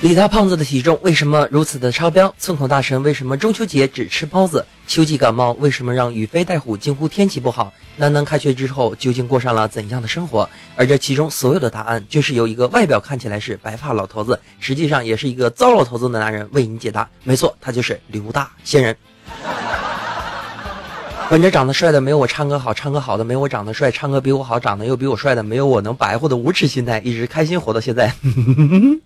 李大胖子的体重为什么如此的超标？村口大神为什么中秋节只吃包子？秋季感冒为什么让宇飞带虎惊呼天气不好？南南开学之后究竟过上了怎样的生活？而这其中所有的答案，就是由一个外表看起来是白发老头子，实际上也是一个糟老头子的男人为你解答。没错，他就是刘大仙人。本着长得帅的没有我唱歌好，唱歌好的没我长得帅，唱歌比我好，长得又比我帅的没有我能白活的无耻心态，一直开心活到现在。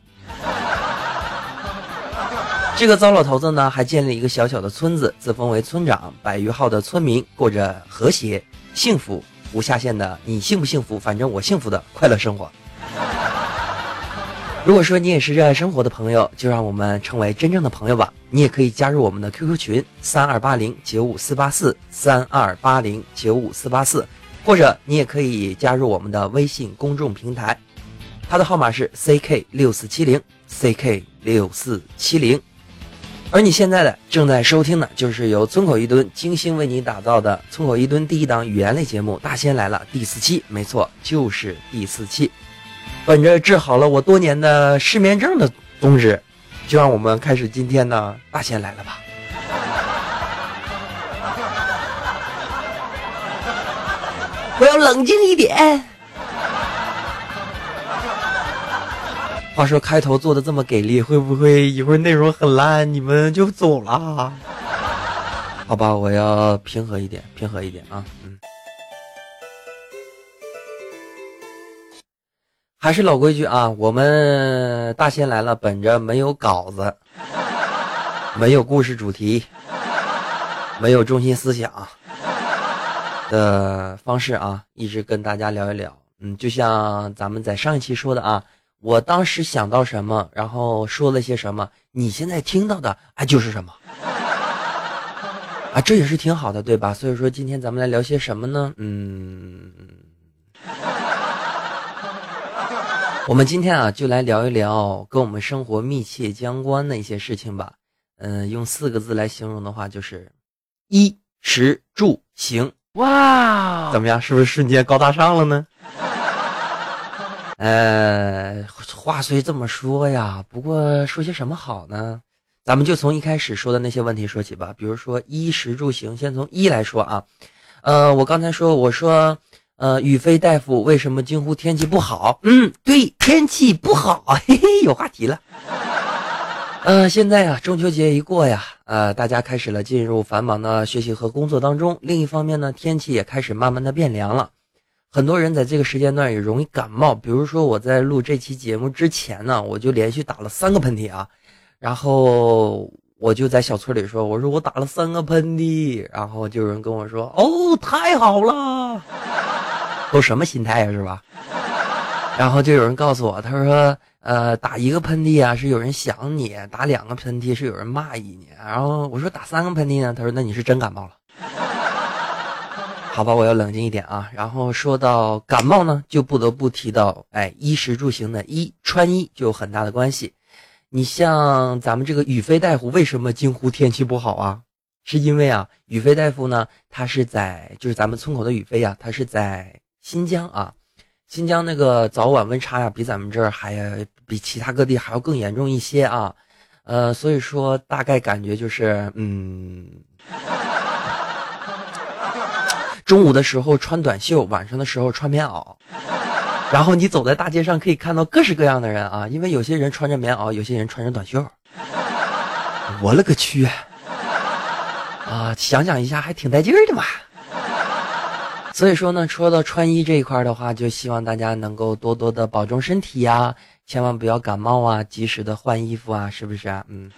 这个糟老头子呢，还建立一个小小的村子，自封为村长，百余号的村民过着和谐、幸福、无下限的。你幸不幸福？反正我幸福的快乐生活。如果说你也是热爱生活的朋友，就让我们成为真正的朋友吧。你也可以加入我们的 QQ 群三二八零九五四八四三二八零九五四八四，或者你也可以加入我们的微信公众平台，它的号码是 CK 六四七零 CK 六四七零。而你现在的正在收听的，就是由村口一吨精心为你打造的村口一吨第一档语言类节目《大仙来了》第四期，没错，就是第四期。本着治好了我多年的失眠症的宗旨，就让我们开始今天的《大仙来了》吧。我要冷静一点。话说开头做的这么给力，会不会一会儿内容很烂，你们就走了？好吧，我要平和一点，平和一点啊，嗯。还是老规矩啊，我们大仙来了，本着没有稿子、没有故事主题、没有中心思想的方式啊，一直跟大家聊一聊。嗯，就像咱们在上一期说的啊。我当时想到什么，然后说了些什么，你现在听到的啊就是什么，啊，这也是挺好的，对吧？所以说今天咱们来聊些什么呢？嗯，我们今天啊就来聊一聊跟我们生活密切相关的一些事情吧。嗯，用四个字来形容的话就是衣食住行。哇，怎么样？是不是瞬间高大上了呢？呃，话虽这么说呀，不过说些什么好呢？咱们就从一开始说的那些问题说起吧。比如说衣食住行，先从衣来说啊。呃，我刚才说，我说，呃，宇飞大夫为什么惊呼天气不好？嗯，对，天气不好，嘿嘿，有话题了。呃，现在啊，中秋节一过呀，呃，大家开始了进入繁忙的学习和工作当中。另一方面呢，天气也开始慢慢的变凉了。很多人在这个时间段也容易感冒，比如说我在录这期节目之前呢，我就连续打了三个喷嚏啊，然后我就在小村里说，我说我打了三个喷嚏，然后就有人跟我说，哦，太好了，都什么心态呀，是吧？然后就有人告诉我，他说，呃，打一个喷嚏啊是有人想你，打两个喷嚏是有人骂你，然后我说打三个喷嚏呢，他说那你是真感冒了。好吧，我要冷静一点啊。然后说到感冒呢，就不得不提到，哎，衣食住行的衣穿衣就有很大的关系。你像咱们这个宇飞大夫为什么惊呼天气不好啊？是因为啊，宇飞大夫呢，他是在就是咱们村口的宇飞呀，他是在新疆啊。新疆那个早晚温差呀，比咱们这儿还比其他各地还要更严重一些啊。呃，所以说大概感觉就是，嗯。中午的时候穿短袖，晚上的时候穿棉袄，然后你走在大街上可以看到各式各样的人啊，因为有些人穿着棉袄，有些人穿着短袖。我勒个去！啊，想想一下还挺带劲儿的嘛。所以说呢，说到穿衣这一块的话，就希望大家能够多多的保重身体呀，千万不要感冒啊，及时的换衣服啊，是不是啊？嗯。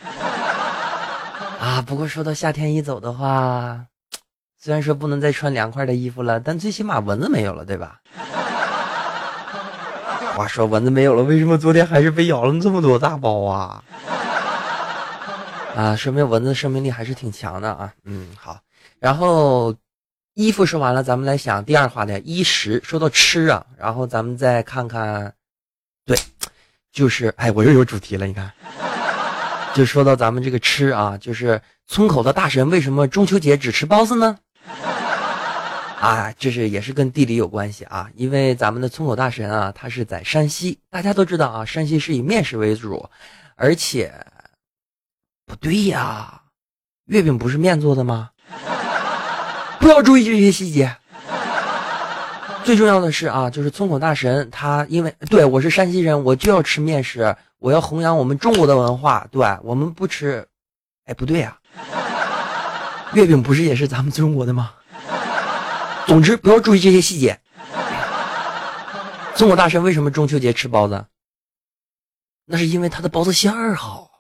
啊，不过说到夏天一走的话。虽然说不能再穿凉快的衣服了，但最起码蚊子没有了，对吧？话说蚊子没有了，为什么昨天还是被咬了这么多大包啊？啊，说明蚊子生命力还是挺强的啊。嗯，好。然后衣服说完了，咱们来想第二话的衣食。说到吃啊，然后咱们再看看，对，就是哎，我又有主题了，你看，就说到咱们这个吃啊，就是村口的大神为什么中秋节只吃包子呢？啊，这是也是跟地理有关系啊，因为咱们的村口大神啊，他是在山西，大家都知道啊，山西是以面食为主，而且不对呀，月饼不是面做的吗？不要注意这些细节。最重要的是啊，就是村口大神他因为对我是山西人，我就要吃面食，我要弘扬我们中国的文化。对我们不吃，哎，不对呀，月饼不是也是咱们中国的吗？总之不要注意这些细节。村口大神为什么中秋节吃包子？那是因为他的包子馅儿好。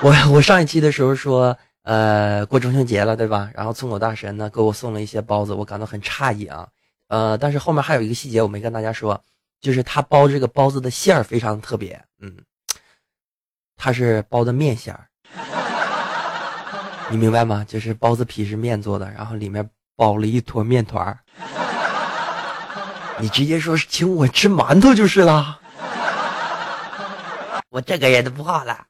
我我上一期的时候说。呃，过中秋节了，对吧？然后村口大神呢给我送了一些包子，我感到很诧异啊。呃，但是后面还有一个细节我没跟大家说，就是他包这个包子的馅儿非常特别，嗯，他是包的面馅儿，你明白吗？就是包子皮是面做的，然后里面包了一坨面团儿。你直接说请我吃馒头就是了，我这个人都不好了。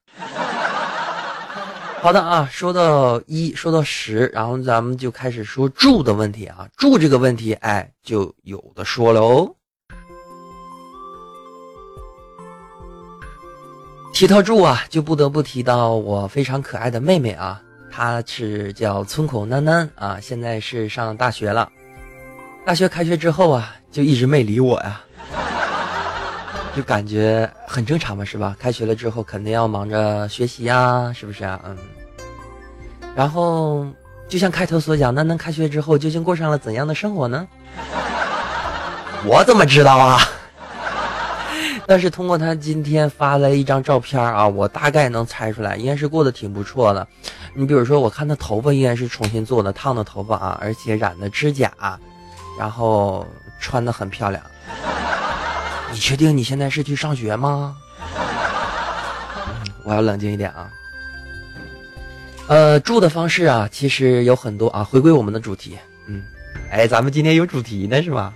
好的啊，说到一，说到十，然后咱们就开始说住的问题啊。住这个问题，哎，就有的说了哦。提到住啊，就不得不提到我非常可爱的妹妹啊，他是叫村口囡囡啊，现在是上大学了。大学开学之后啊，就一直没理我呀，就感觉很正常嘛，是吧？开学了之后肯定要忙着学习呀，是不是啊？嗯。然后，就像开头所讲，囡囡开学之后究竟过上了怎样的生活呢？我怎么知道啊？但是通过他今天发了一张照片啊，我大概能猜出来，应该是过得挺不错的。你比如说，我看他头发应该是重新做的，烫的头发啊，而且染的指甲，然后穿的很漂亮。你确定你现在是去上学吗？我要冷静一点啊。呃，住的方式啊，其实有很多啊。回归我们的主题，嗯，哎，咱们今天有主题呢，是吧？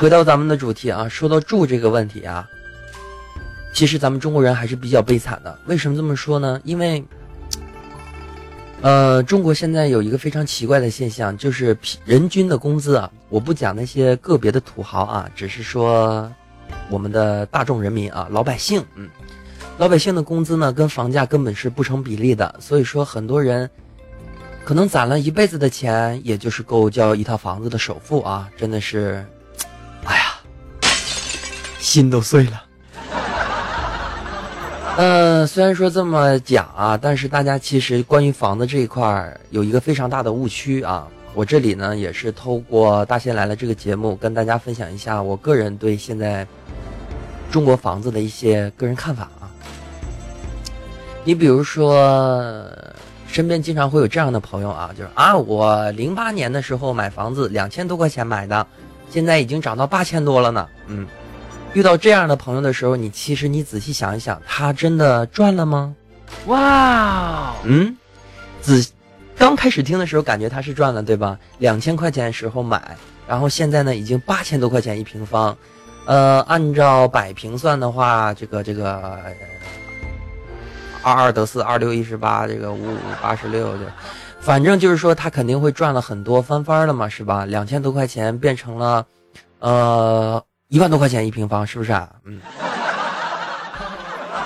回到咱们的主题啊，说到住这个问题啊，其实咱们中国人还是比较悲惨的。为什么这么说呢？因为，呃，中国现在有一个非常奇怪的现象，就是人均的工资啊，我不讲那些个别的土豪啊，只是说我们的大众人民啊，老百姓，嗯。老百姓的工资呢，跟房价根本是不成比例的，所以说很多人可能攒了一辈子的钱，也就是够交一套房子的首付啊！真的是，哎呀，心都碎了。呃，虽然说这么讲啊，但是大家其实关于房子这一块儿有一个非常大的误区啊。我这里呢，也是透过《大仙来了》这个节目，跟大家分享一下我个人对现在中国房子的一些个人看法啊。你比如说，身边经常会有这样的朋友啊，就是啊，我零八年的时候买房子两千多块钱买的，现在已经涨到八千多了呢。嗯，遇到这样的朋友的时候，你其实你仔细想一想，他真的赚了吗？哇，嗯，仔刚开始听的时候感觉他是赚了，对吧？两千块钱的时候买，然后现在呢已经八千多块钱一平方，呃，按照百平算的话，这个这个。二二得四，二六一十八，这个五五八十六，就反正就是说他肯定会赚了很多，翻番了嘛，是吧？两千多块钱变成了，呃，一万多块钱一平方，是不是啊？嗯，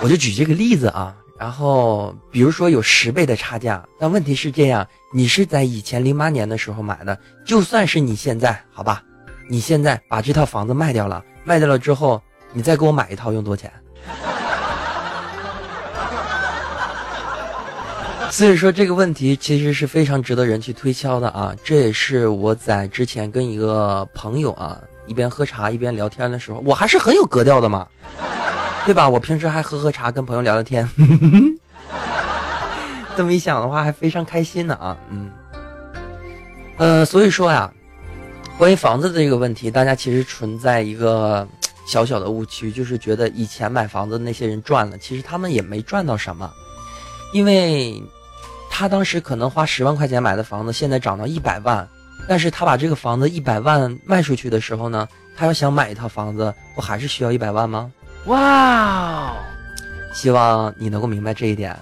我就举这个例子啊。然后比如说有十倍的差价，但问题是这样，你是在以前零八年的时候买的，就算是你现在，好吧，你现在把这套房子卖掉了，卖掉了之后，你再给我买一套用多少钱？所以说这个问题其实是非常值得人去推敲的啊！这也是我在之前跟一个朋友啊一边喝茶一边聊天的时候，我还是很有格调的嘛，对吧？我平时还喝喝茶跟朋友聊聊天，这么一想的话还非常开心呢啊！嗯，呃，所以说呀，关于房子的这个问题，大家其实存在一个小小的误区，就是觉得以前买房子那些人赚了，其实他们也没赚到什么，因为。他当时可能花十万块钱买的房子，现在涨到一百万，但是他把这个房子一百万卖出去的时候呢，他要想买一套房子，不还是需要一百万吗？哇！希望你能够明白这一点。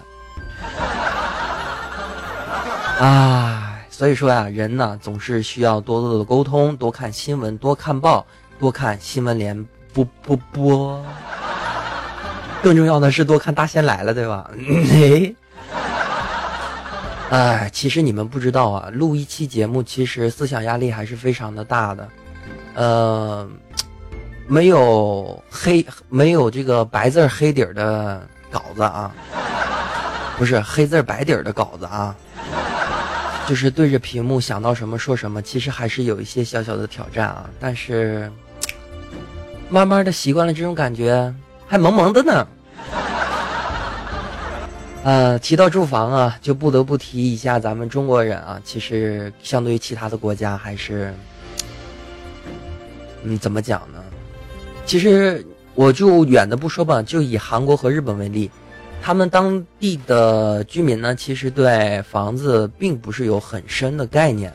啊，所以说呀，人呢总是需要多多的沟通，多看新闻，多看报，多看新闻联播播播。更重要的是多看《大仙来了》，对吧？哎，哎其实你们不知道啊，录一期节目其实思想压力还是非常的大的。呃，没有黑，没有这个白字黑底儿的稿子啊，不是黑字白底儿的稿子啊，就是对着屏幕想到什么说什么，其实还是有一些小小的挑战啊。但是慢慢的习惯了这种感觉，还萌萌的呢。呃，提到住房啊，就不得不提一下咱们中国人啊。其实相对于其他的国家，还是，嗯，怎么讲呢？其实我就远的不说吧，就以韩国和日本为例，他们当地的居民呢，其实对房子并不是有很深的概念，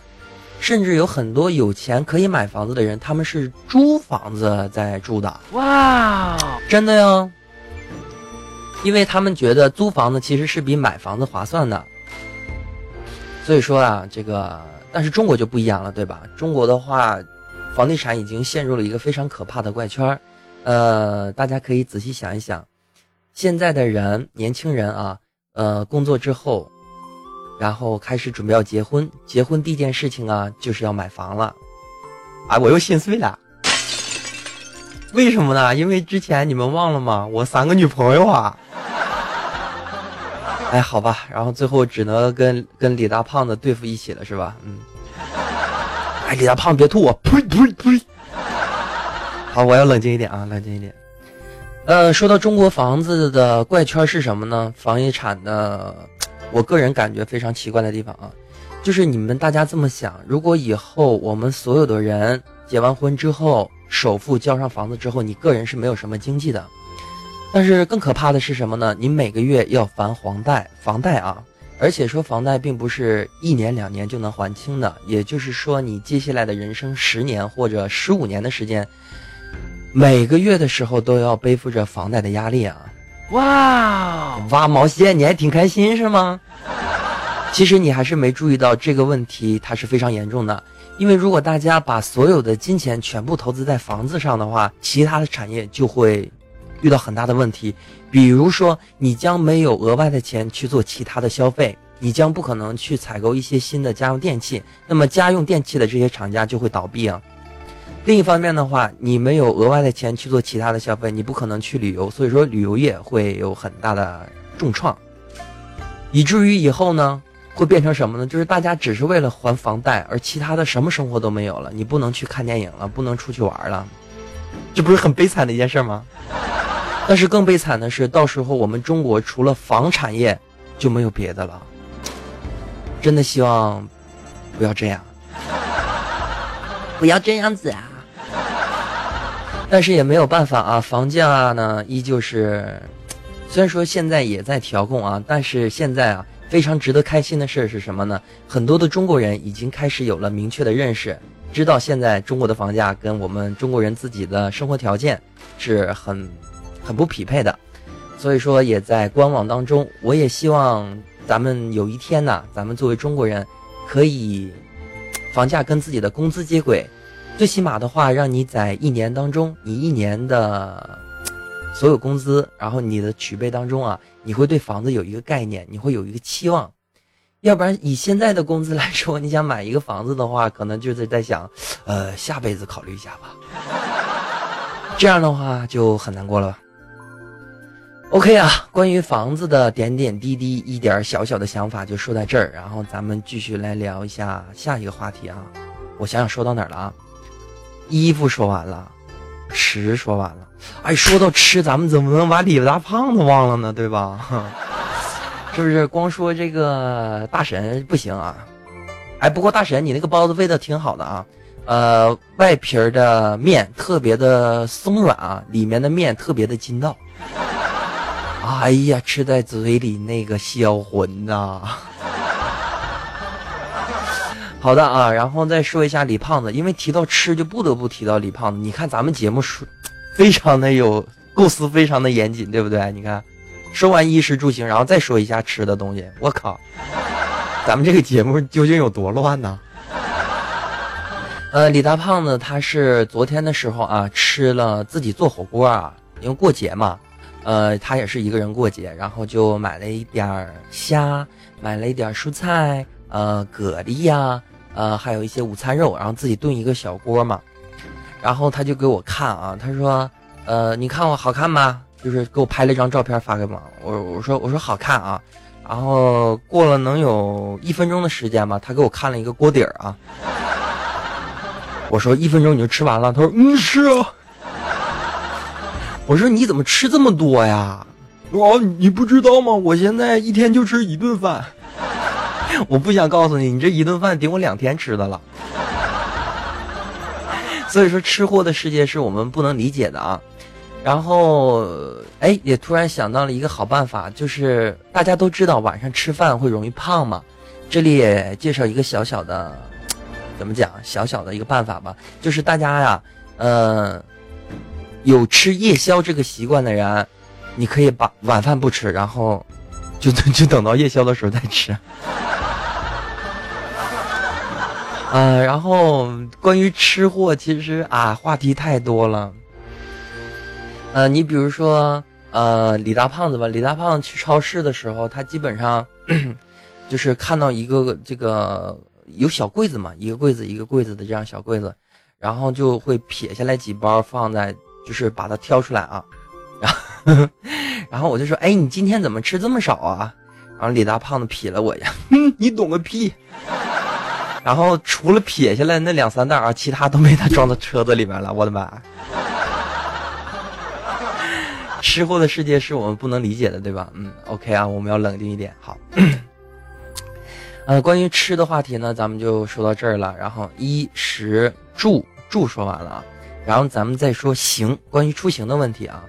甚至有很多有钱可以买房子的人，他们是租房子在住的。哇，真的哟。因为他们觉得租房子其实是比买房子划算的，所以说啊，这个但是中国就不一样了，对吧？中国的话，房地产已经陷入了一个非常可怕的怪圈呃，大家可以仔细想一想，现在的人，年轻人啊，呃，工作之后，然后开始准备要结婚，结婚第一件事情啊，就是要买房了。啊，我又心碎了。为什么呢？因为之前你们忘了吗？我三个女朋友啊。哎，好吧，然后最后只能跟跟李大胖子对付一起了，是吧？嗯。哎，李大胖别吐我，呸呸呸！好，我要冷静一点啊，冷静一点。呃，说到中国房子的怪圈是什么呢？房地产的，我个人感觉非常奇怪的地方啊，就是你们大家这么想：如果以后我们所有的人结完婚之后，首付交上房子之后，你个人是没有什么经济的。但是更可怕的是什么呢？你每个月要还房贷，房贷啊，而且说房贷并不是一年两年就能还清的，也就是说你接下来的人生十年或者十五年的时间，每个月的时候都要背负着房贷的压力啊！哇，挖毛线，你还挺开心是吗？其实你还是没注意到这个问题，它是非常严重的。因为如果大家把所有的金钱全部投资在房子上的话，其他的产业就会。遇到很大的问题，比如说你将没有额外的钱去做其他的消费，你将不可能去采购一些新的家用电器，那么家用电器的这些厂家就会倒闭啊。另一方面的话，你没有额外的钱去做其他的消费，你不可能去旅游，所以说旅游业会有很大的重创，以至于以后呢会变成什么呢？就是大家只是为了还房贷，而其他的什么生活都没有了，你不能去看电影了，不能出去玩了，这不是很悲惨的一件事吗？但是更悲惨的是，到时候我们中国除了房产业就没有别的了。真的希望不要这样，不要这样子啊！但是也没有办法啊，房价呢依旧是，虽然说现在也在调控啊，但是现在啊非常值得开心的事是什么呢？很多的中国人已经开始有了明确的认识，知道现在中国的房价跟我们中国人自己的生活条件是很。很不匹配的，所以说也在观望当中。我也希望咱们有一天呢，咱们作为中国人，可以房价跟自己的工资接轨，最起码的话，让你在一年当中，你一年的所有工资，然后你的储备当中啊，你会对房子有一个概念，你会有一个期望。要不然以现在的工资来说，你想买一个房子的话，可能就是在想，呃，下辈子考虑一下吧。这样的话就很难过了。OK 啊，关于房子的点点滴滴，一点小小的想法就说在这儿，然后咱们继续来聊一下下一个话题啊。我想想说到哪儿了啊？衣服说完了，吃说完了。哎，说到吃，咱们怎么能把李大胖子忘了呢？对吧？是不是？光说这个大神不行啊。哎，不过大神，你那个包子味道挺好的啊。呃，外皮儿的面特别的松软啊，里面的面特别的筋道。哎呀，吃在嘴里那个销魂呐！好的啊，然后再说一下李胖子，因为提到吃就不得不提到李胖子。你看咱们节目说，非常的有构思，非常的严谨，对不对？你看，说完衣食住行，然后再说一下吃的东西，我靠，咱们这个节目究竟有多乱呢？呃，李大胖子他是昨天的时候啊，吃了自己做火锅啊，因为过节嘛。呃，他也是一个人过节，然后就买了一点虾，买了一点蔬菜，呃，蛤蜊呀，呃，还有一些午餐肉，然后自己炖一个小锅嘛。然后他就给我看啊，他说，呃，你看我好看吗？就是给我拍了一张照片发给我，我我说我说好看啊。然后过了能有一分钟的时间吧，他给我看了一个锅底儿啊。我说一分钟你就吃完了？他说嗯是啊。我说你怎么吃这么多呀？哦，你不知道吗？我现在一天就吃一顿饭。我不想告诉你，你这一顿饭顶我两天吃的了。所以说，吃货的世界是我们不能理解的啊。然后，哎，也突然想到了一个好办法，就是大家都知道晚上吃饭会容易胖嘛。这里也介绍一个小小的，怎么讲？小小的一个办法吧，就是大家呀，呃。有吃夜宵这个习惯的人，你可以把晚饭不吃，然后就就等到夜宵的时候再吃。呃，然后关于吃货，其实啊话题太多了。呃，你比如说呃李大胖子吧，李大胖去超市的时候，他基本上 就是看到一个这个有小柜子嘛，一个柜子一个柜子的这样小柜子，然后就会撇下来几包放在。就是把它挑出来啊，然后，然后我就说，哎，你今天怎么吃这么少啊？然后李大胖子瞥了我一下，你懂个屁。然后除了撇下来那两三袋啊，其他都被他装到车子里面了。我的妈！吃货的世界是我们不能理解的，对吧？嗯，OK 啊，我们要冷静一点。好，呃，关于吃的话题呢，咱们就说到这儿了。然后衣食住住说完了啊。然后咱们再说行，关于出行的问题啊，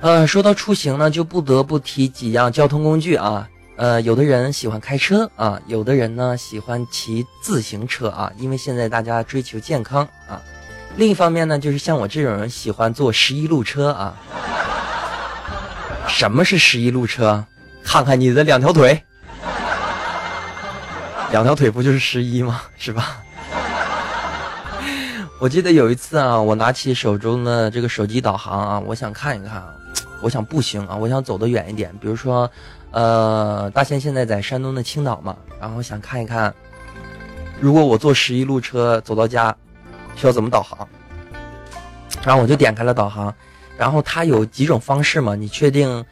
呃，说到出行呢，就不得不提几样交通工具啊，呃，有的人喜欢开车啊，有的人呢喜欢骑自行车啊，因为现在大家追求健康啊。另一方面呢，就是像我这种人喜欢坐十一路车啊。什么是十一路车？看看你的两条腿，两条腿不就是十一吗？是吧？我记得有一次啊，我拿起手中的这个手机导航啊，我想看一看，我想步行啊，我想走得远一点。比如说，呃，大仙现在在山东的青岛嘛，然后想看一看，如果我坐十一路车走到家，需要怎么导航？然后我就点开了导航，然后它有几种方式嘛，你确定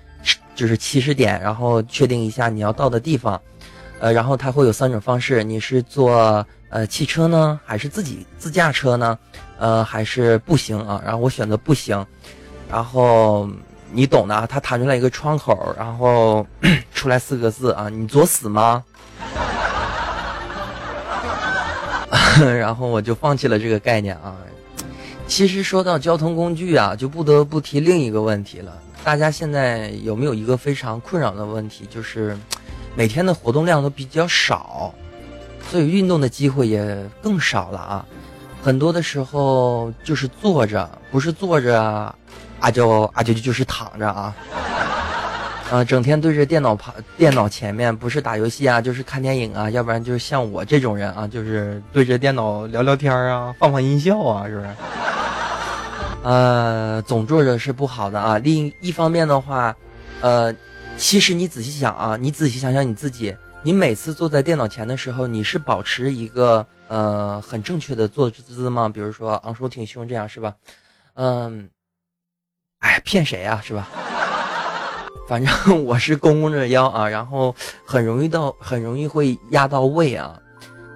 就是起始点，然后确定一下你要到的地方，呃，然后它会有三种方式，你是坐。呃，汽车呢，还是自己自驾车呢？呃，还是步行啊？然后我选择步行，然后你懂的，它弹出来一个窗口，然后 出来四个字啊，你作死吗？然后我就放弃了这个概念啊。其实说到交通工具啊，就不得不提另一个问题了。大家现在有没有一个非常困扰的问题，就是每天的活动量都比较少？所以运动的机会也更少了啊，很多的时候就是坐着，不是坐着，啊就啊就就是躺着啊，啊整天对着电脑旁电脑前面，不是打游戏啊，就是看电影啊，要不然就是像我这种人啊，就是对着电脑聊聊天啊，放放音效啊，是不是？呃，总坐着是不好的啊。另一方面的话，呃，其实你仔细想啊，你仔细想想你自己。你每次坐在电脑前的时候，你是保持一个呃很正确的坐姿吗？比如说昂首挺胸这样是吧？嗯，哎，骗谁呀，是吧？反正 我是弓着腰啊，然后很容易到很容易会压到位啊，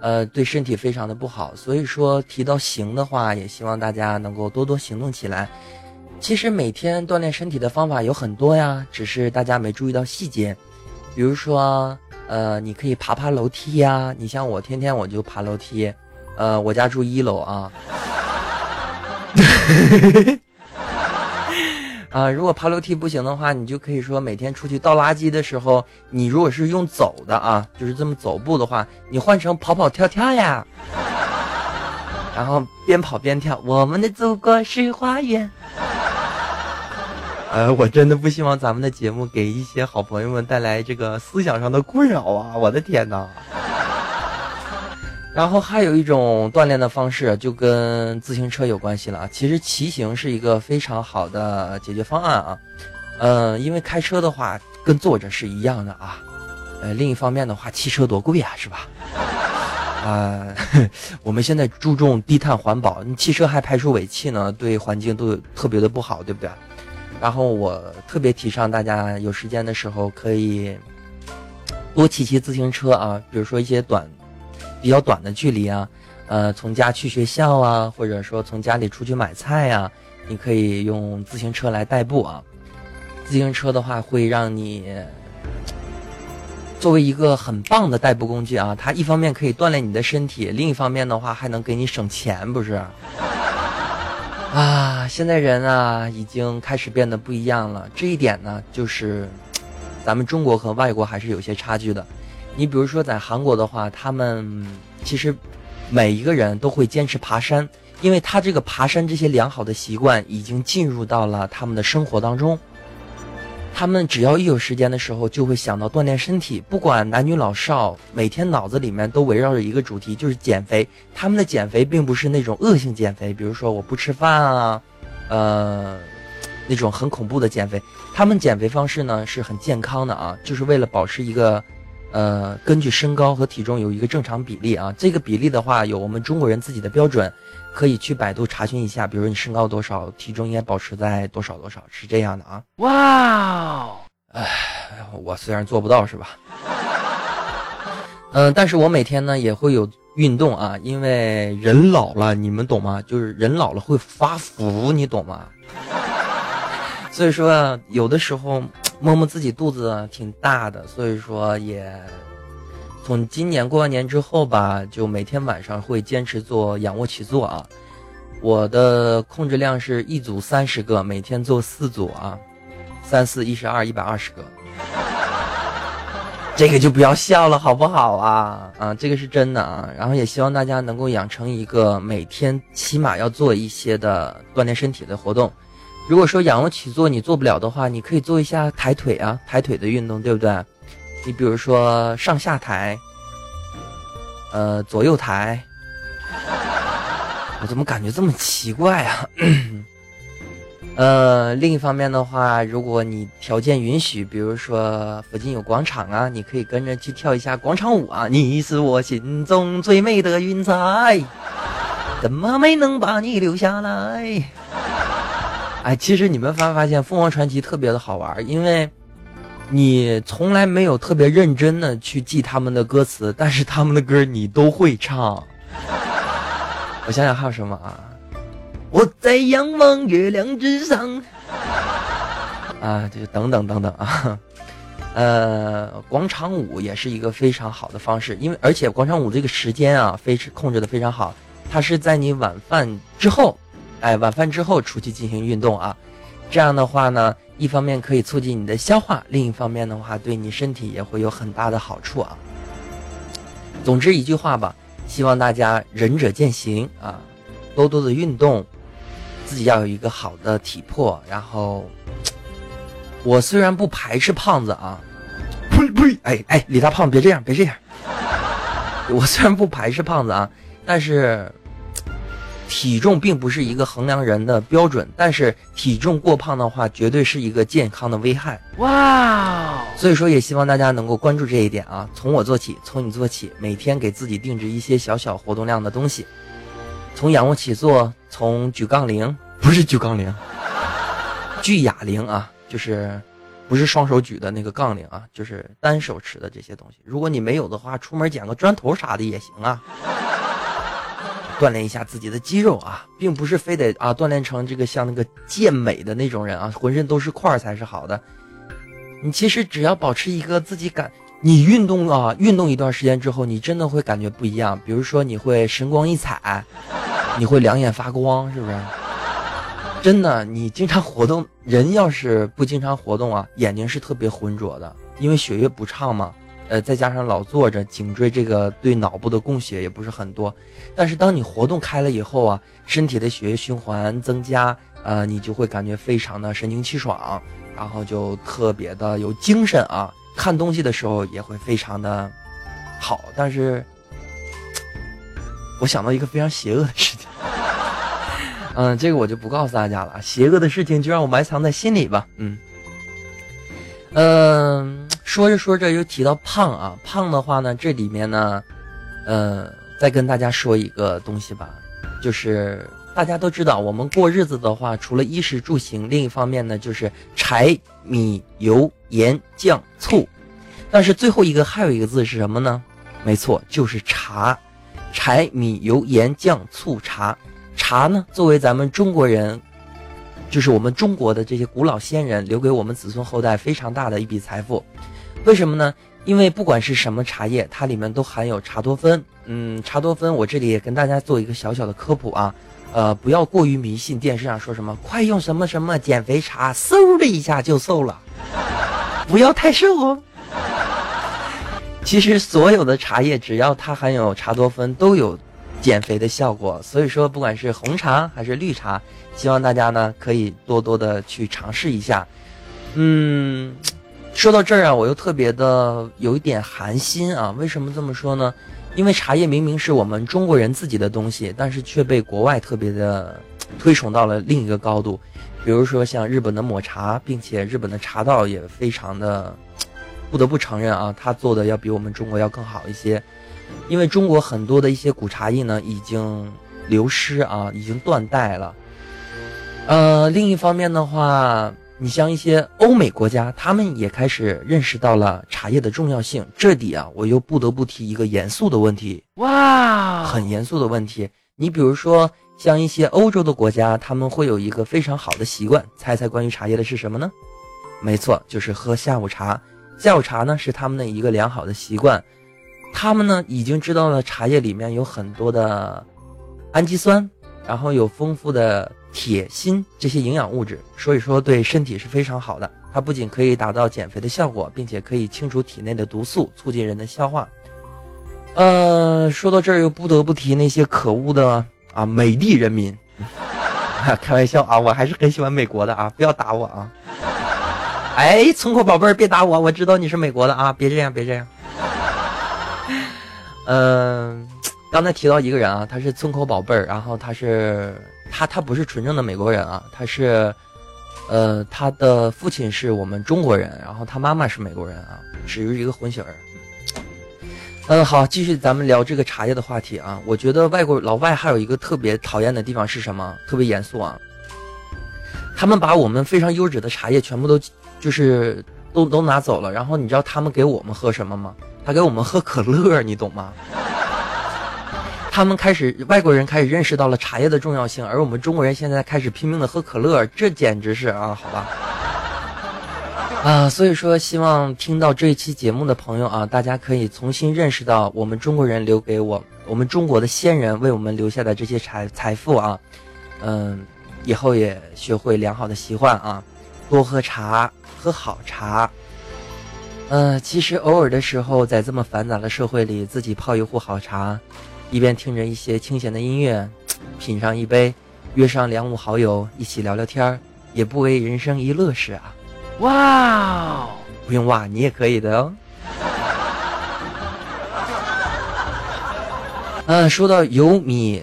呃，对身体非常的不好。所以说提到行的话，也希望大家能够多多行动起来。其实每天锻炼身体的方法有很多呀，只是大家没注意到细节，比如说。呃，你可以爬爬楼梯呀。你像我，天天我就爬楼梯。呃，我家住一楼啊。啊，如果爬楼梯不行的话，你就可以说每天出去倒垃圾的时候，你如果是用走的啊，就是这么走步的话，你换成跑跑跳跳呀。然后边跑边跳，我们的祖国是花园。呃，我真的不希望咱们的节目给一些好朋友们带来这个思想上的困扰啊！我的天哪！然后还有一种锻炼的方式，就跟自行车有关系了啊。其实骑行是一个非常好的解决方案啊。嗯，因为开车的话跟坐着是一样的啊。呃，另一方面的话，汽车多贵啊，是吧？啊，我们现在注重低碳环保，汽车还排出尾气呢，对环境都特别的不好，对不对？然后我特别提倡大家有时间的时候可以多骑骑自行车啊，比如说一些短、比较短的距离啊，呃，从家去学校啊，或者说从家里出去买菜呀，你可以用自行车来代步啊。自行车的话会让你。作为一个很棒的代步工具啊，它一方面可以锻炼你的身体，另一方面的话还能给你省钱，不是？啊，现在人啊已经开始变得不一样了。这一点呢，就是咱们中国和外国还是有些差距的。你比如说在韩国的话，他们其实每一个人都会坚持爬山，因为他这个爬山这些良好的习惯已经进入到了他们的生活当中。他们只要一有时间的时候，就会想到锻炼身体。不管男女老少，每天脑子里面都围绕着一个主题，就是减肥。他们的减肥并不是那种恶性减肥，比如说我不吃饭啊，呃，那种很恐怖的减肥。他们减肥方式呢是很健康的啊，就是为了保持一个，呃，根据身高和体重有一个正常比例啊。这个比例的话，有我们中国人自己的标准。可以去百度查询一下，比如你身高多少，体重应该保持在多少多少，是这样的啊。哇，哎，我虽然做不到，是吧？嗯，但是我每天呢也会有运动啊，因为人老了，你们懂吗？就是人老了会发福，你懂吗？所以说有的时候摸摸自己肚子挺大的，所以说也。从今年过完年之后吧，就每天晚上会坚持做仰卧起坐啊。我的控制量是一组三十个，每天做四组啊，三四一十二，一百二十个。这个就不要笑了，好不好啊？啊，这个是真的啊。然后也希望大家能够养成一个每天起码要做一些的锻炼身体的活动。如果说仰卧起坐你做不了的话，你可以做一下抬腿啊，抬腿的运动，对不对？你比如说上下抬，呃，左右抬，我怎么感觉这么奇怪啊？呃，另一方面的话，如果你条件允许，比如说附近有广场啊，你可以跟着去跳一下广场舞啊。你是我心中最美的云彩，怎么没能把你留下来？哎，其实你们发没发现凤凰传奇特别的好玩，因为。你从来没有特别认真的去记他们的歌词，但是他们的歌你都会唱。我想想还有什么啊？我在仰望月亮之上。啊，就等等等等啊。呃，广场舞也是一个非常好的方式，因为而且广场舞这个时间啊，非控制的非常好。它是在你晚饭之后，哎，晚饭之后出去进行运动啊。这样的话呢。一方面可以促进你的消化，另一方面的话，对你身体也会有很大的好处啊。总之一句话吧，希望大家仁者见行啊，多多的运动，自己要有一个好的体魄。然后，我虽然不排斥胖子啊，呸呸，哎哎，李大胖别这样，别这样。我虽然不排斥胖子啊，但是。体重并不是一个衡量人的标准，但是体重过胖的话，绝对是一个健康的危害。哇！所以说，也希望大家能够关注这一点啊。从我做起，从你做起，每天给自己定制一些小小活动量的东西。从仰卧起坐，从举杠铃，不是举杠铃，举哑铃啊，就是不是双手举的那个杠铃啊，就是单手持的这些东西。如果你没有的话，出门捡个砖头啥的也行啊。锻炼一下自己的肌肉啊，并不是非得啊锻炼成这个像那个健美的那种人啊，浑身都是块才是好的。你其实只要保持一个自己感，你运动啊，运动一段时间之后，你真的会感觉不一样。比如说你会神光一彩，你会两眼发光，是不是？真的，你经常活动，人要是不经常活动啊，眼睛是特别浑浊的，因为血液不畅嘛。呃，再加上老坐着，颈椎这个对脑部的供血也不是很多。但是当你活动开了以后啊，身体的血液循环增加，呃，你就会感觉非常的神清气爽，然后就特别的有精神啊。看东西的时候也会非常的好。但是，我想到一个非常邪恶的事情，嗯，这个我就不告诉大家了。邪恶的事情就让我埋藏在心里吧。嗯，嗯，说着说着又提到胖啊，胖的话呢，这里面呢，呃，再跟大家说一个东西吧，就是大家都知道，我们过日子的话，除了衣食住行，另一方面呢，就是柴米油盐酱醋，但是最后一个还有一个字是什么呢？没错，就是茶。柴米油盐酱醋茶，茶呢，作为咱们中国人。就是我们中国的这些古老先人留给我们子孙后代非常大的一笔财富，为什么呢？因为不管是什么茶叶，它里面都含有茶多酚。嗯，茶多酚，我这里也跟大家做一个小小的科普啊，呃，不要过于迷信。电视上说什么快用什么什么减肥茶，嗖的一下就瘦了，不要太瘦哦。其实所有的茶叶，只要它含有茶多酚，都有。减肥的效果，所以说不管是红茶还是绿茶，希望大家呢可以多多的去尝试一下。嗯，说到这儿啊，我又特别的有一点寒心啊。为什么这么说呢？因为茶叶明明是我们中国人自己的东西，但是却被国外特别的推崇到了另一个高度。比如说像日本的抹茶，并且日本的茶道也非常的，不得不承认啊，他做的要比我们中国要更好一些。因为中国很多的一些古茶艺呢，已经流失啊，已经断代了。呃，另一方面的话，你像一些欧美国家，他们也开始认识到了茶叶的重要性。这里啊，我又不得不提一个严肃的问题，哇，很严肃的问题。你比如说，像一些欧洲的国家，他们会有一个非常好的习惯，猜猜关于茶叶的是什么呢？没错，就是喝下午茶。下午茶呢，是他们的一个良好的习惯。他们呢已经知道了茶叶里面有很多的氨基酸，然后有丰富的铁、锌这些营养物质，所以说对身体是非常好的。它不仅可以达到减肥的效果，并且可以清除体内的毒素，促进人的消化。呃，说到这儿又不得不提那些可恶的啊美帝人民，开玩笑啊，我还是很喜欢美国的啊，不要打我啊！哎，村口宝贝儿别打我，我知道你是美国的啊，别这样，别这样。嗯，刚才提到一个人啊，他是村口宝贝儿，然后他是他他不是纯正的美国人啊，他是，呃，他的父亲是我们中国人，然后他妈妈是美国人啊，属于一个混血儿。嗯，好，继续咱们聊这个茶叶的话题啊。我觉得外国老外还有一个特别讨厌的地方是什么？特别严肃啊，他们把我们非常优质的茶叶全部都就是都都拿走了，然后你知道他们给我们喝什么吗？他给我们喝可乐，你懂吗？他们开始外国人开始认识到了茶叶的重要性，而我们中国人现在开始拼命的喝可乐，这简直是啊，好吧，啊，所以说希望听到这一期节目的朋友啊，大家可以重新认识到我们中国人留给我我们中国的先人为我们留下的这些财财富啊，嗯，以后也学会良好的习惯啊，多喝茶，喝好茶。嗯，其实偶尔的时候，在这么繁杂的社会里，自己泡一壶好茶，一边听着一些清闲的音乐，品上一杯，约上两五好友一起聊聊天也不为人生一乐事啊！哇，不用哇，你也可以的哦。嗯，说到油米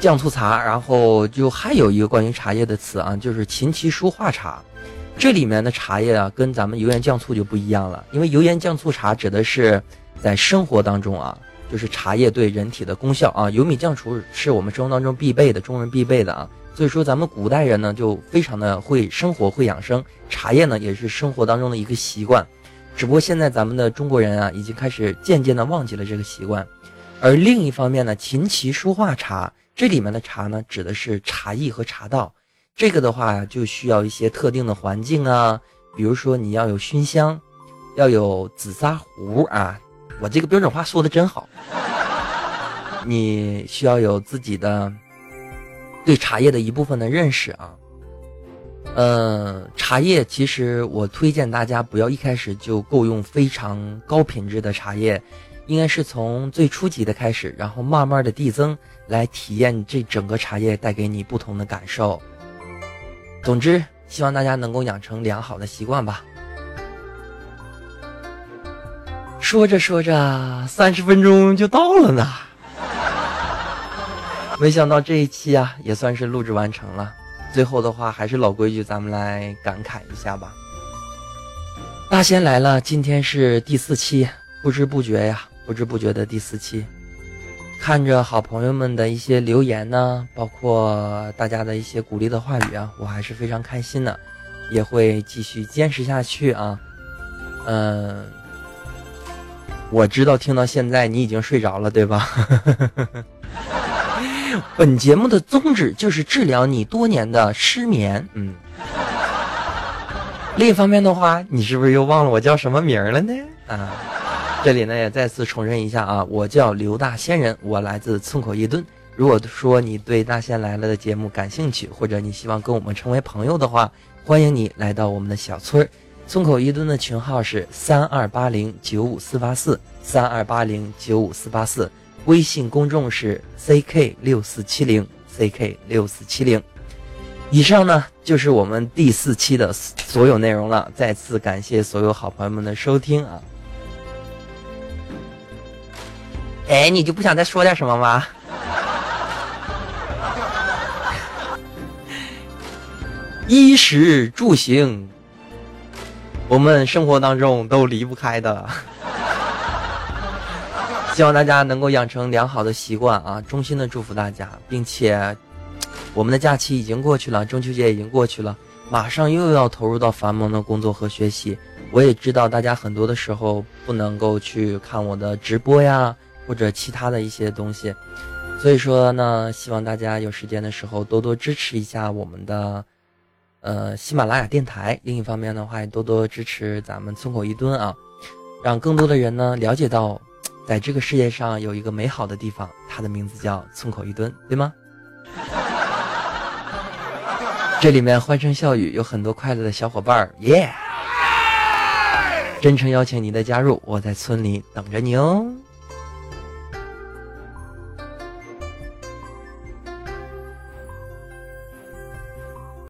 酱醋茶，然后就还有一个关于茶叶的词啊，就是琴棋书画茶。这里面的茶叶啊，跟咱们油盐酱醋就不一样了。因为油盐酱醋茶指的是在生活当中啊，就是茶叶对人体的功效啊。油米酱醋是我们生活当中必备的，中人必备的啊。所以说，咱们古代人呢就非常的会生活，会养生。茶叶呢也是生活当中的一个习惯，只不过现在咱们的中国人啊，已经开始渐渐的忘记了这个习惯。而另一方面呢，琴棋书画茶这里面的茶呢，指的是茶艺和茶道。这个的话就需要一些特定的环境啊，比如说你要有熏香，要有紫砂壶啊。我这个标准话说的真好。你需要有自己的对茶叶的一部分的认识啊。呃，茶叶其实我推荐大家不要一开始就购用非常高品质的茶叶，应该是从最初级的开始，然后慢慢的递增，来体验这整个茶叶带给你不同的感受。总之，希望大家能够养成良好的习惯吧。说着说着，三十分钟就到了呢。没想到这一期啊，也算是录制完成了。最后的话，还是老规矩，咱们来感慨一下吧。大仙来了，今天是第四期，不知不觉呀，不知不觉的第四期。看着好朋友们的一些留言呢，包括大家的一些鼓励的话语啊，我还是非常开心的，也会继续坚持下去啊。嗯，我知道听到现在你已经睡着了，对吧？本节目的宗旨就是治疗你多年的失眠。嗯。另一方面的话，你是不是又忘了我叫什么名儿了呢？啊。这里呢也再次重申一下啊，我叫刘大仙人，我来自村口一顿。如果说你对大仙来了的节目感兴趣，或者你希望跟我们成为朋友的话，欢迎你来到我们的小村儿。村口一吨的群号是三二八零九五四八四三二八零九五四八四，微信公众是 ck 六四七零 ck 六四七零。以上呢就是我们第四期的所有内容了，再次感谢所有好朋友们的收听啊。哎，你就不想再说点什么吗？衣食住行，我们生活当中都离不开的。希望大家能够养成良好的习惯啊！衷心的祝福大家，并且我们的假期已经过去了，中秋节已经过去了，马上又要投入到繁忙的工作和学习。我也知道大家很多的时候不能够去看我的直播呀。或者其他的一些东西，所以说呢，希望大家有时间的时候多多支持一下我们的，呃，喜马拉雅电台。另一方面的话，也多多支持咱们村口一吨啊，让更多的人呢了解到，在这个世界上有一个美好的地方，它的名字叫村口一吨，对吗？这里面欢声笑语，有很多快乐的小伙伴，耶！真诚邀请你的加入，我在村里等着你哦。